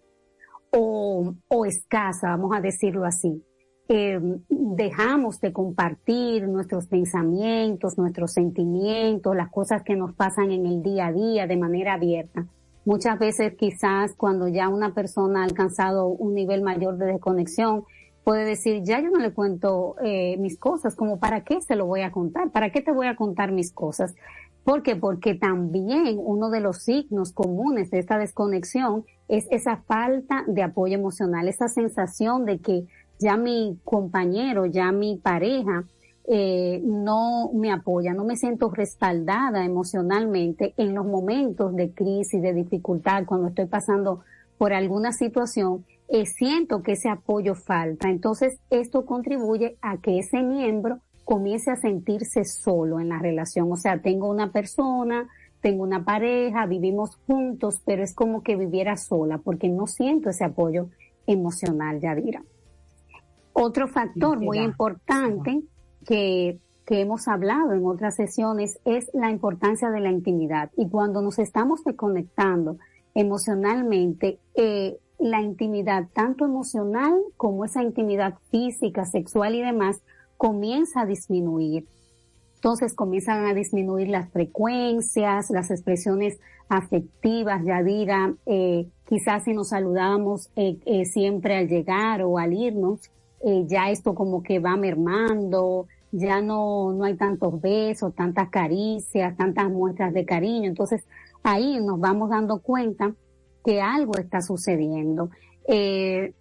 o, escasa, vamos a decirlo así. Eh, dejamos de compartir nuestros pensamientos, nuestros sentimientos, las cosas que nos pasan en el día a día de manera abierta. Muchas veces quizás cuando ya una persona ha alcanzado un nivel mayor de desconexión, puede decir, ya yo no le cuento eh, mis cosas, como para qué se lo voy a contar, para qué te voy a contar mis cosas. ¿Por qué? Porque también uno de los signos comunes de esta desconexión es esa falta de apoyo emocional, esa sensación de que ya mi compañero, ya mi pareja, eh, no me apoya, no me siento respaldada emocionalmente en los momentos de crisis, de dificultad, cuando estoy pasando por alguna situación, eh, siento que ese apoyo falta. Entonces, esto contribuye a que ese miembro comience a sentirse solo en la relación. O sea, tengo una persona, tengo una pareja, vivimos juntos, pero es como que viviera sola porque no siento ese apoyo emocional, Yadira. Otro factor muy importante que, que hemos hablado en otras sesiones es la importancia de la intimidad. Y cuando nos estamos desconectando emocionalmente, eh, la intimidad, tanto emocional como esa intimidad física, sexual y demás, comienza a disminuir. Entonces comienzan a disminuir las frecuencias, las expresiones afectivas, Yadira, eh, quizás si nos saludábamos eh, eh, siempre al llegar o al irnos, eh, ya esto como que va mermando, ya no, no hay tantos besos, tantas caricias, tantas muestras de cariño. Entonces ahí nos vamos dando cuenta que algo está sucediendo. Eh,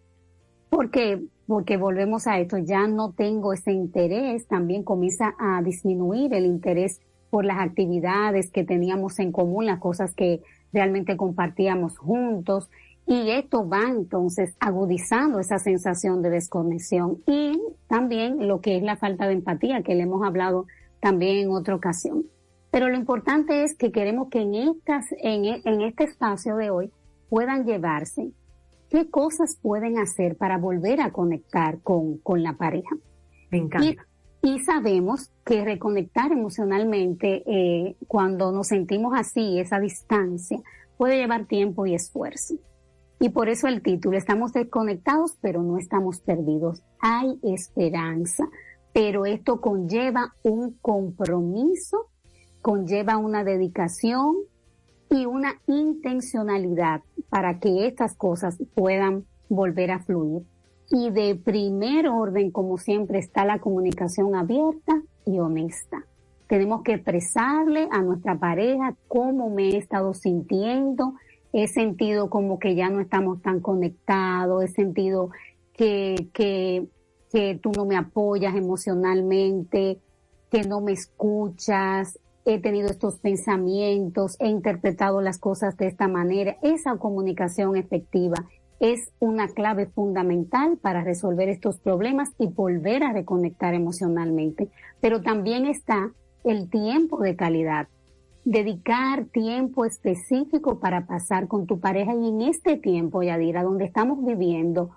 porque porque volvemos a esto, ya no tengo ese interés, también comienza a disminuir el interés por las actividades que teníamos en común, las cosas que realmente compartíamos juntos. Y esto va entonces agudizando esa sensación de desconexión y también lo que es la falta de empatía, que le hemos hablado también en otra ocasión. Pero lo importante es que queremos que en, estas, en, en este espacio de hoy puedan llevarse ¿Qué cosas pueden hacer para volver a conectar con, con la pareja? Me encanta. Y sabemos que reconectar emocionalmente eh, cuando nos sentimos así, esa distancia, puede llevar tiempo y esfuerzo. Y por eso el título, estamos desconectados, pero no estamos perdidos. Hay esperanza, pero esto conlleva un compromiso, conlleva una dedicación y una intencionalidad para que estas cosas puedan volver a fluir. Y de primer orden, como siempre, está la comunicación abierta y honesta. Tenemos que expresarle a nuestra pareja cómo me he estado sintiendo, he sentido como que ya no estamos tan conectados, he sentido que, que, que tú no me apoyas emocionalmente, que no me escuchas, he tenido estos pensamientos, he interpretado las cosas de esta manera. Esa comunicación efectiva es una clave fundamental para resolver estos problemas y volver a reconectar emocionalmente. Pero también está el tiempo de calidad. Dedicar tiempo específico para pasar con tu pareja y en este tiempo, Yadira, donde estamos viviendo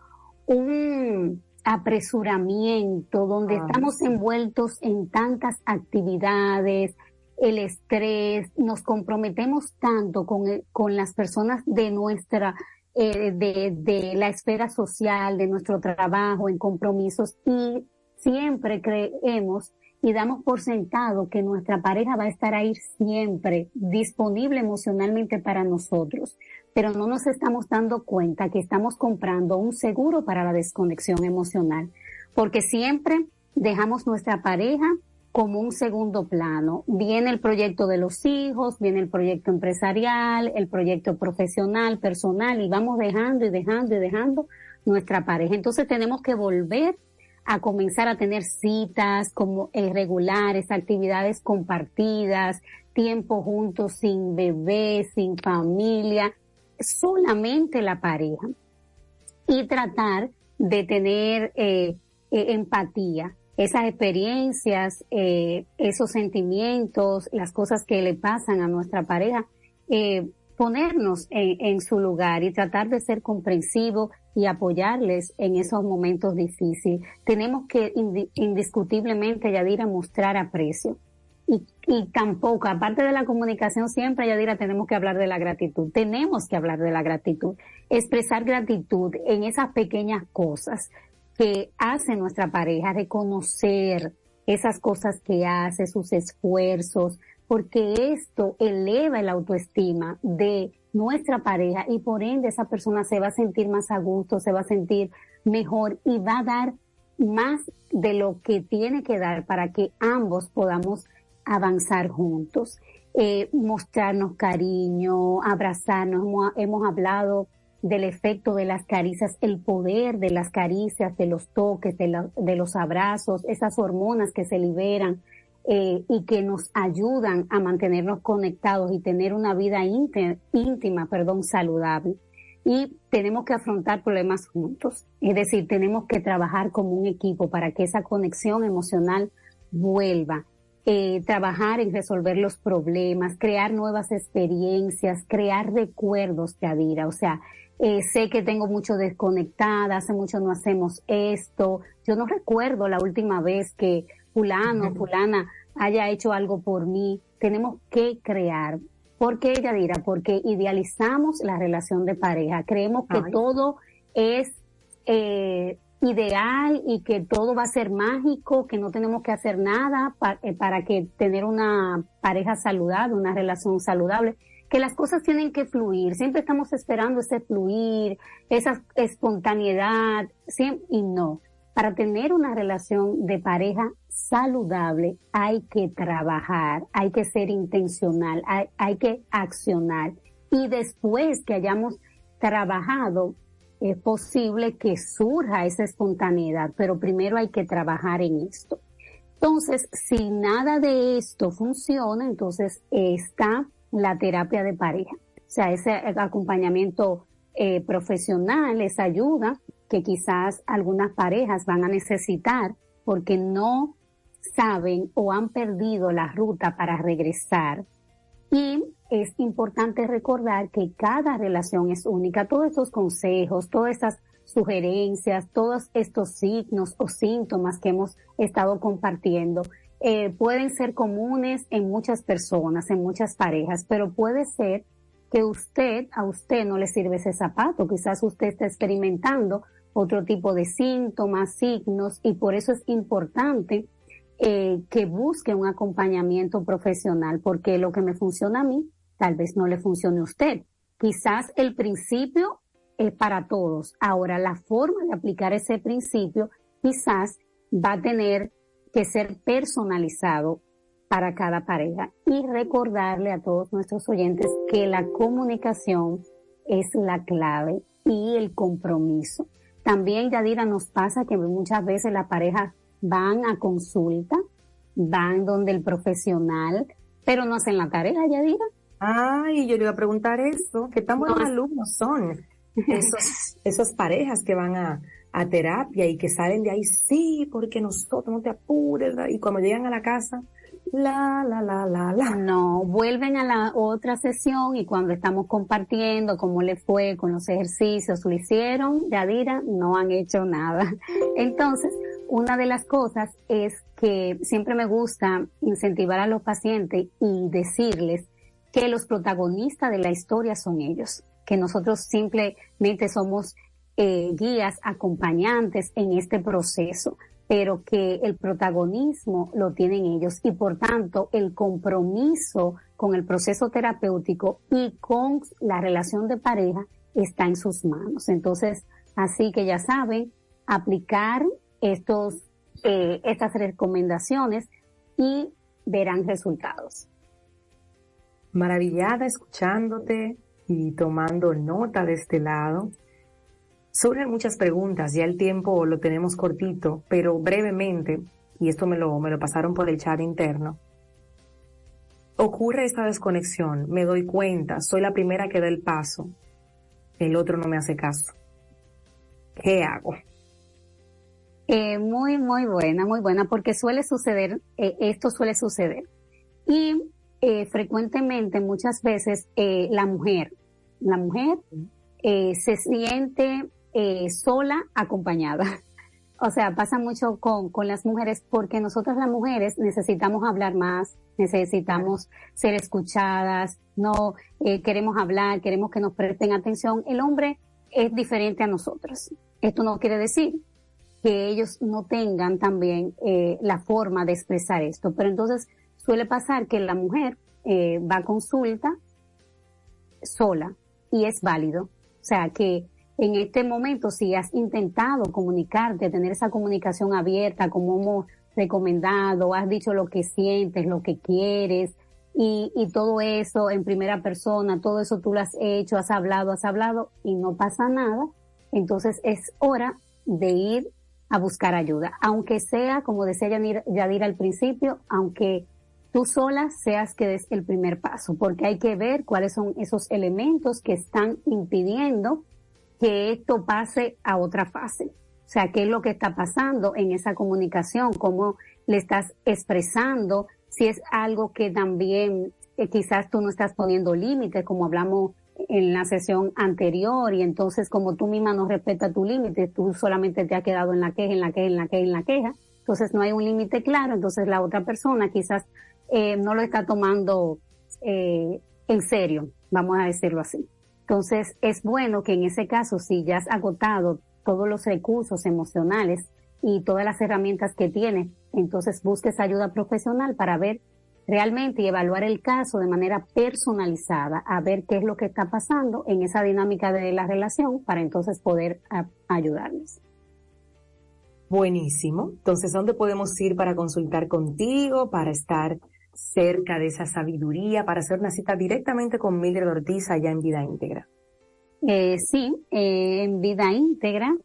un apresuramiento, donde ah, estamos envueltos en tantas actividades, el estrés, nos comprometemos tanto con, con las personas de nuestra eh, de, de la esfera social, de nuestro trabajo, en compromisos y siempre creemos y damos por sentado que nuestra pareja va a estar ahí siempre disponible emocionalmente para nosotros, pero no nos estamos dando cuenta que estamos comprando un seguro para la desconexión emocional, porque siempre dejamos nuestra pareja como un segundo plano. Viene el proyecto de los hijos, viene el proyecto empresarial, el proyecto profesional, personal, y vamos dejando y dejando y dejando nuestra pareja. Entonces tenemos que volver a comenzar a tener citas como irregulares, actividades compartidas, tiempo juntos sin bebé, sin familia, solamente la pareja. Y tratar de tener eh, eh, empatía esas experiencias, eh, esos sentimientos, las cosas que le pasan a nuestra pareja, eh, ponernos en, su lugar y tratar de ser comprensivos y apoyarles en esos momentos difíciles. Tenemos que indiscutiblemente, Yadira, mostrar aprecio. Y, y tampoco, aparte de la comunicación, siempre, Yadira, tenemos que hablar de la gratitud. Tenemos que hablar de la gratitud. Expresar gratitud en esas pequeñas cosas que hace nuestra pareja, reconocer esas cosas que hace, sus esfuerzos, porque esto eleva la autoestima de nuestra pareja y por ende esa persona se va a sentir más a gusto, se va a sentir mejor y va a dar más de lo que tiene que dar para que ambos podamos avanzar juntos. Eh, mostrarnos cariño, abrazarnos. Hemos, hemos hablado del efecto de las caricias, el poder de las caricias, de los toques, de, los abrazos, esas hormonas que se liberan eh, y que nos ayudan a mantenernos conectados y tener una vida íntima, perdón, saludable. Y tenemos que afrontar problemas juntos, es decir, tenemos que trabajar como un equipo para que esa conexión emocional vuelva. Eh, trabajar en resolver los problemas, crear nuevas experiencias, crear recuerdos, Yadira. O sea, eh, sé que tengo mucho desconectada, hace mucho no hacemos esto. Yo no recuerdo la última vez que fulano, fulana haya hecho algo por mí. Tenemos que crear. ¿Por qué, Yadira? Porque idealizamos la relación de pareja. Creemos que todo es eh, ideal y que todo va a ser mágico, que no tenemos que hacer nada eh, para que tener una pareja saludable, una relación saludable que las cosas tienen que fluir, siempre estamos esperando ese fluir, esa espontaneidad, y no. Para tener una relación de pareja saludable hay que trabajar, hay que ser intencional, hay, que accionar. Y después que hayamos trabajado, es posible que surja esa espontaneidad, pero primero hay que trabajar en esto. Entonces, si nada de esto funciona, entonces está la terapia de pareja. O sea, ese acompañamiento eh, profesional, esa ayuda que quizás algunas parejas van a necesitar porque no saben o han perdido la ruta para regresar. Y es importante recordar que cada relación es única. Todos estos consejos, todas estas sugerencias, todos estos signos o síntomas que hemos estado compartiendo. Eh, pueden ser comunes en muchas personas, en muchas parejas, pero puede ser que usted, a usted no le sirve ese zapato, quizás usted está experimentando otro tipo de síntomas, signos, y por eso es importante eh, que busque un acompañamiento profesional, porque lo que me funciona a mí, tal vez no le funcione a usted. Quizás el principio es para todos. Ahora, la forma de aplicar ese principio quizás va a tener que ser personalizado para cada pareja y recordarle a todos nuestros oyentes que la comunicación es la clave y el compromiso. También, Yadira, nos pasa que muchas veces las parejas van a consulta, van donde el profesional, pero no hacen la tarea, Yadira. Ay, yo le iba a preguntar eso, ¿qué tan buenos alumnos son esos, esas parejas que van a, a terapia y que salen de ahí, sí, porque nosotros no te apures, y cuando llegan a la casa, la, la, la, la, la. No, vuelven a la otra sesión y cuando estamos compartiendo cómo le fue con los ejercicios, lo hicieron, Yadira, no han hecho nada. Entonces, una de las cosas es que siempre me gusta incentivar a los pacientes y decirles que los protagonistas de la historia son ellos, que nosotros simplemente somos eh, guías, acompañantes en este proceso pero que el protagonismo lo tienen ellos y por tanto el compromiso con el proceso terapéutico y con la relación de pareja está en sus manos. Entonces, así que ya saben, aplicar estos, eh, estas recomendaciones y verán resultados. Maravillada escuchándote y tomando nota de este lado. Surgen muchas preguntas, ya el tiempo lo tenemos cortito, pero brevemente, y esto me lo, me lo pasaron por el chat interno, ocurre esta desconexión, me doy cuenta, soy la primera que da el paso, el otro no me hace caso. ¿Qué hago? Eh, muy, muy buena, muy buena, porque suele suceder, eh, esto suele suceder. Y eh, frecuentemente, muchas veces, la mujer, la mujer se siente eh, sola acompañada. O sea, pasa mucho con, con las mujeres porque nosotras las mujeres necesitamos hablar más, necesitamos ser escuchadas, no eh, queremos hablar, queremos que nos presten atención. El hombre es diferente a nosotros. Esto no quiere decir que ellos no tengan también eh, la forma de expresar esto, pero entonces suele pasar que la mujer eh, va a consulta sola y es válido. O sea, que en este momento, si has intentado comunicarte, tener esa comunicación abierta, como hemos recomendado, has dicho lo que sientes, lo que quieres, y, todo eso en primera persona, todo eso tú lo has hecho, has hablado, has hablado, y no pasa nada, entonces es hora de ir a buscar ayuda. Aunque sea, como decía Yadira al principio, aunque tú sola seas que des el primer paso, porque hay que ver cuáles son esos elementos que están impidiendo que esto pase a otra fase. O sea, qué es lo que está pasando en esa comunicación, cómo le estás expresando, si es algo que también eh, quizás tú no estás poniendo límites, como hablamos en la sesión anterior, y entonces como tú misma no respetas tu límite, tú solamente te has quedado en la queja, en la queja, en la queja, en la queja, entonces no hay un límite claro, entonces la otra persona quizás eh, no lo está tomando eh, en serio, vamos a decirlo así. Entonces, es bueno que en ese caso, si ya has agotado todos los recursos emocionales y todas las herramientas que tienes, entonces busques ayuda profesional para ver realmente y evaluar el caso de manera personalizada, a ver qué es lo que está pasando en esa dinámica de la relación para entonces poder ayudarles. Buenísimo. Entonces, ¿dónde podemos ir para consultar contigo, para estar cerca de esa sabiduría para hacer una cita directamente con Mildred Ortiz allá en Vida Íntegra? Eh, sí, eh, en Vida Íntegra.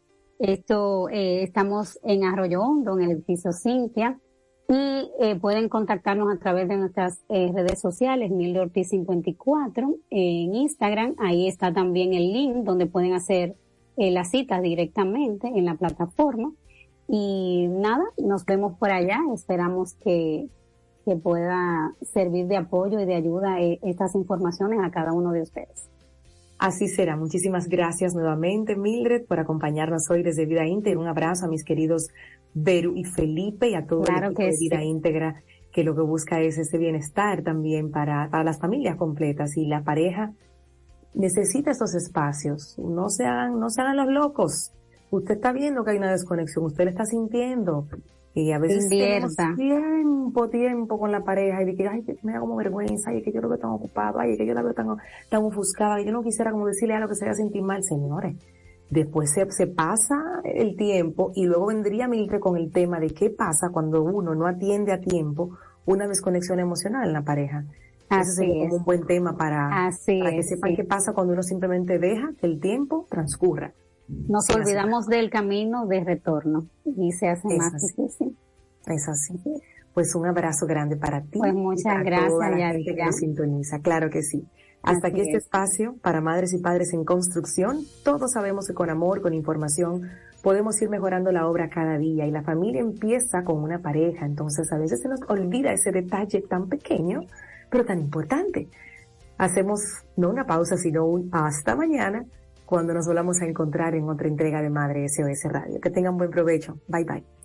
Esto eh, estamos en Arroyo Hondo, en el edificio Cintia, y eh, pueden contactarnos a través de nuestras eh, redes sociales, Mildred Ortiz 54, en Instagram. Ahí está también el link donde pueden hacer las citas directamente en la plataforma. Y nada, nos vemos por allá. Esperamos que que pueda servir de apoyo y de ayuda eh, estas informaciones a cada uno de ustedes. Así será. Muchísimas gracias nuevamente, Mildred, por acompañarnos hoy desde Vida Íntegra. Un abrazo a mis queridos Beru y Felipe y a todo el equipo de Vida Íntegra que lo que busca es ese bienestar también para, para las familias completas y la pareja necesita esos espacios. No se hagan, no se hagan los locos. Usted está viendo que hay una desconexión, usted le está sintiendo. Y a veces tenemos tiempo, tiempo con la pareja y de que, ay, que me da como vergüenza, y que yo lo veo tan ocupado, ay, que yo la veo tan, tan ofuscada, y yo no quisiera como decirle algo que se vaya a sentir mal, señores. Después se, se pasa el tiempo y luego vendría Milke con el tema de qué pasa cuando uno no atiende a tiempo una desconexión emocional en la pareja. Ese sería como un buen tema para, para que sepan qué pasa cuando uno simplemente deja que el tiempo transcurra. Nos olvidamos del camino de retorno y se hace más difícil. Es así. Pues un abrazo grande para ti. Pues muchas gracias, que sintoniza. Claro que sí. Hasta aquí este espacio para madres y padres en construcción. Todos sabemos que con amor, con información, podemos ir mejorando la obra cada día y la familia empieza con una pareja. Entonces a veces se nos olvida ese detalle tan pequeño, pero tan importante. Hacemos no una pausa, sino un hasta mañana cuando nos volvamos a encontrar en otra entrega de Madre SOS Radio. Que tengan buen provecho. Bye bye.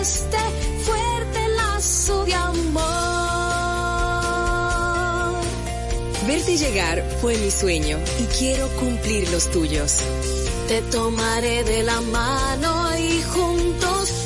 Este fuerte lazo de amor. Verte llegar fue mi sueño y quiero cumplir los tuyos. Te tomaré de la mano y juntos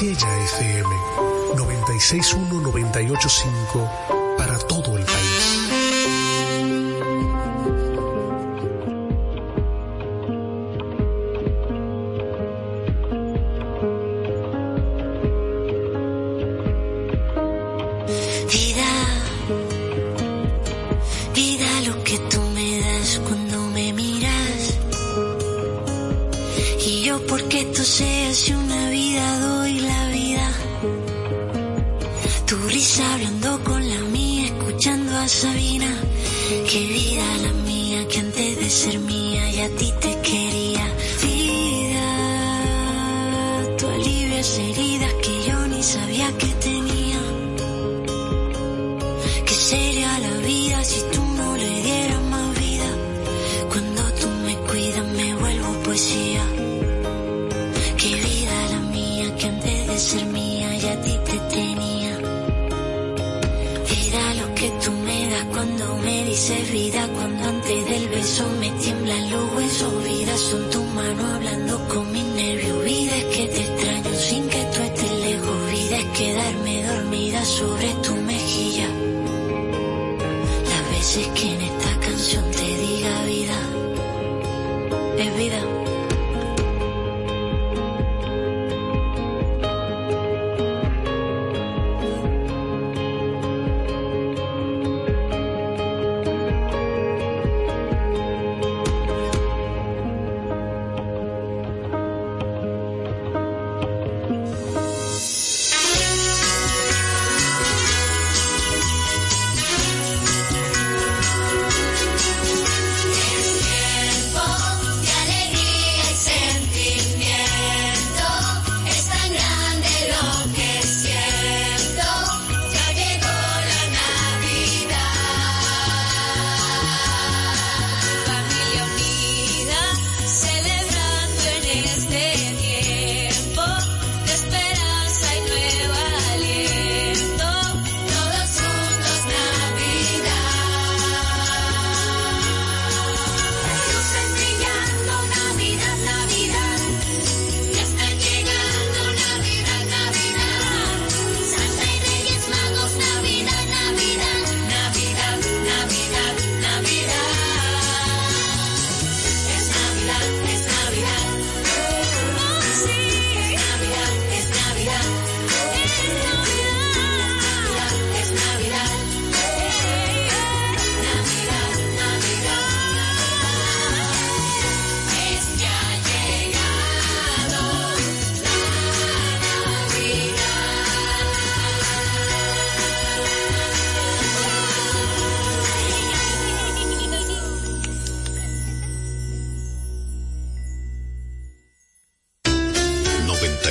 Quisqueya FM 961-985 beso me tiemblan los huesos, vida son tus manos hablando con mis nervios, vida es que te extraño sin que tú estés lejos, vida es quedarme dormida sobre tu mejilla, las veces que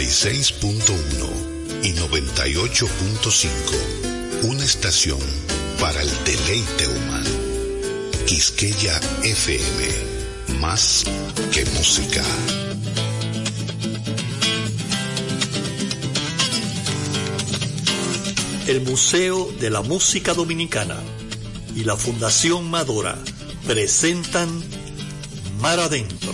96.1 y 98.5. Una estación para el deleite humano. Quisqueya FM. Más que música. El Museo de la Música Dominicana y la Fundación Madora presentan Mar Adentro.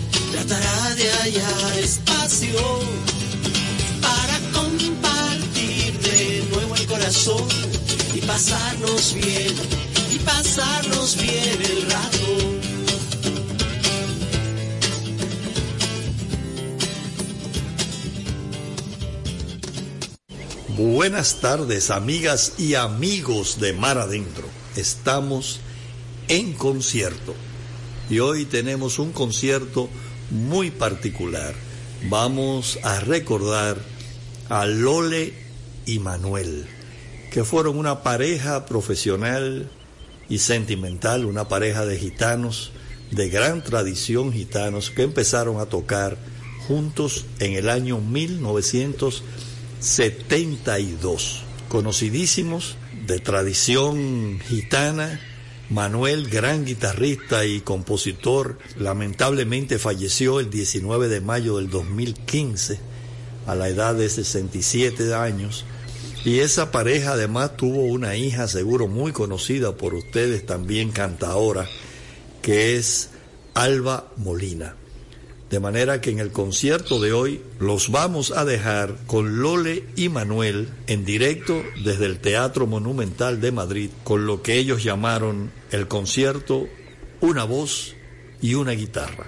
tratará de hallar espacio para compartir de nuevo el corazón y pasarnos bien, y pasarnos bien el rato. Buenas tardes, amigas y amigos de Mar Adentro. Estamos en concierto y hoy tenemos un concierto muy particular. Vamos a recordar a Lole y Manuel, que fueron una pareja profesional y sentimental, una pareja de gitanos de gran tradición gitanos que empezaron a tocar juntos en el año 1900 72. Conocidísimos de tradición gitana, Manuel, gran guitarrista y compositor, lamentablemente falleció el 19 de mayo del 2015 a la edad de 67 años. Y esa pareja además tuvo una hija seguro muy conocida por ustedes, también cantadora, que es Alba Molina. De manera que en el concierto de hoy los vamos a dejar con Lole y Manuel en directo desde el Teatro Monumental de Madrid con lo que ellos llamaron el concierto Una voz y una guitarra.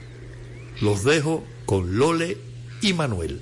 Los dejo con Lole y Manuel.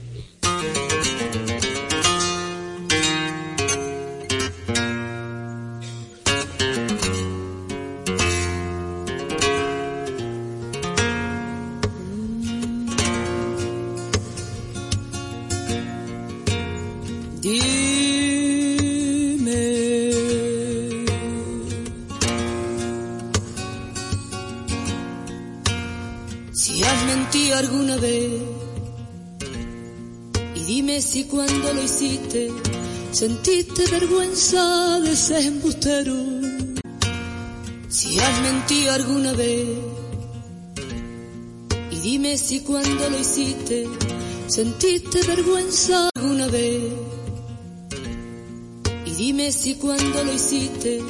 Si has mentido alguna vez y dime si cuando lo hiciste sentiste vergüenza alguna vez. Y dime si cuando lo hiciste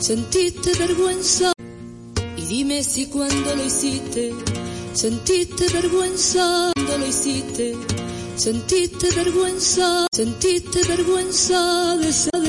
sentiste vergüenza. Y dime si cuando lo hiciste sentiste vergüenza lo hiciste. Sentiste vergüenza, sentiste vergüenza de ser